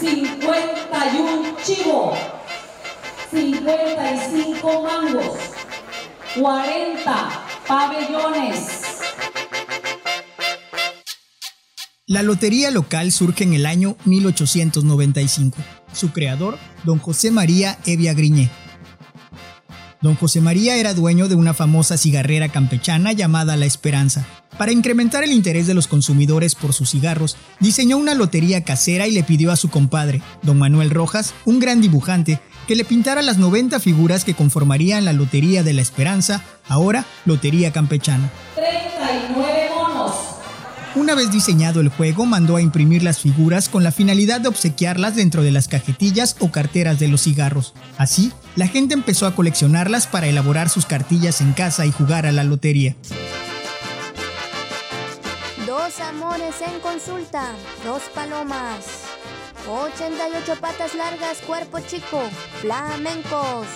51 chivos, 55 mangos, 40 pabellones. La lotería local surge en el año 1895. Su creador, don José María Evia Griñé. Don José María era dueño de una famosa cigarrera campechana llamada La Esperanza. Para incrementar el interés de los consumidores por sus cigarros, diseñó una lotería casera y le pidió a su compadre, don Manuel Rojas, un gran dibujante, que le pintara las 90 figuras que conformarían la Lotería de la Esperanza, ahora Lotería Campechana. 39 monos. Una vez diseñado el juego, mandó a imprimir las figuras con la finalidad de obsequiarlas dentro de las cajetillas o carteras de los cigarros. Así, la gente empezó a coleccionarlas para elaborar sus cartillas en casa y jugar a la lotería. Dos amores en consulta, dos palomas. 88 patas largas, cuerpo chico, flamencos.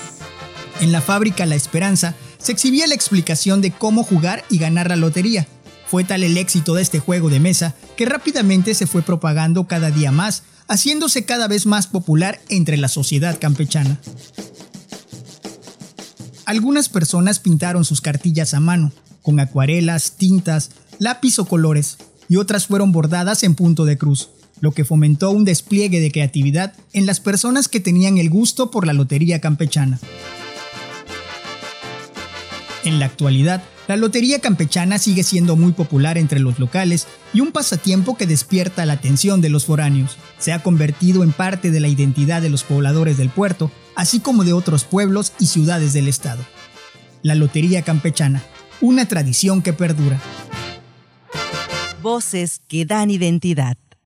En la fábrica La Esperanza se exhibía la explicación de cómo jugar y ganar la lotería. Fue tal el éxito de este juego de mesa que rápidamente se fue propagando cada día más, haciéndose cada vez más popular entre la sociedad campechana. Algunas personas pintaron sus cartillas a mano, con acuarelas, tintas, lápiz o colores, y otras fueron bordadas en punto de cruz, lo que fomentó un despliegue de creatividad en las personas que tenían el gusto por la lotería campechana. En la actualidad, la lotería campechana sigue siendo muy popular entre los locales y un pasatiempo que despierta la atención de los foráneos. Se ha convertido en parte de la identidad de los pobladores del puerto, así como de otros pueblos y ciudades del estado. La lotería campechana, una tradición que perdura. Voces que dan identidad.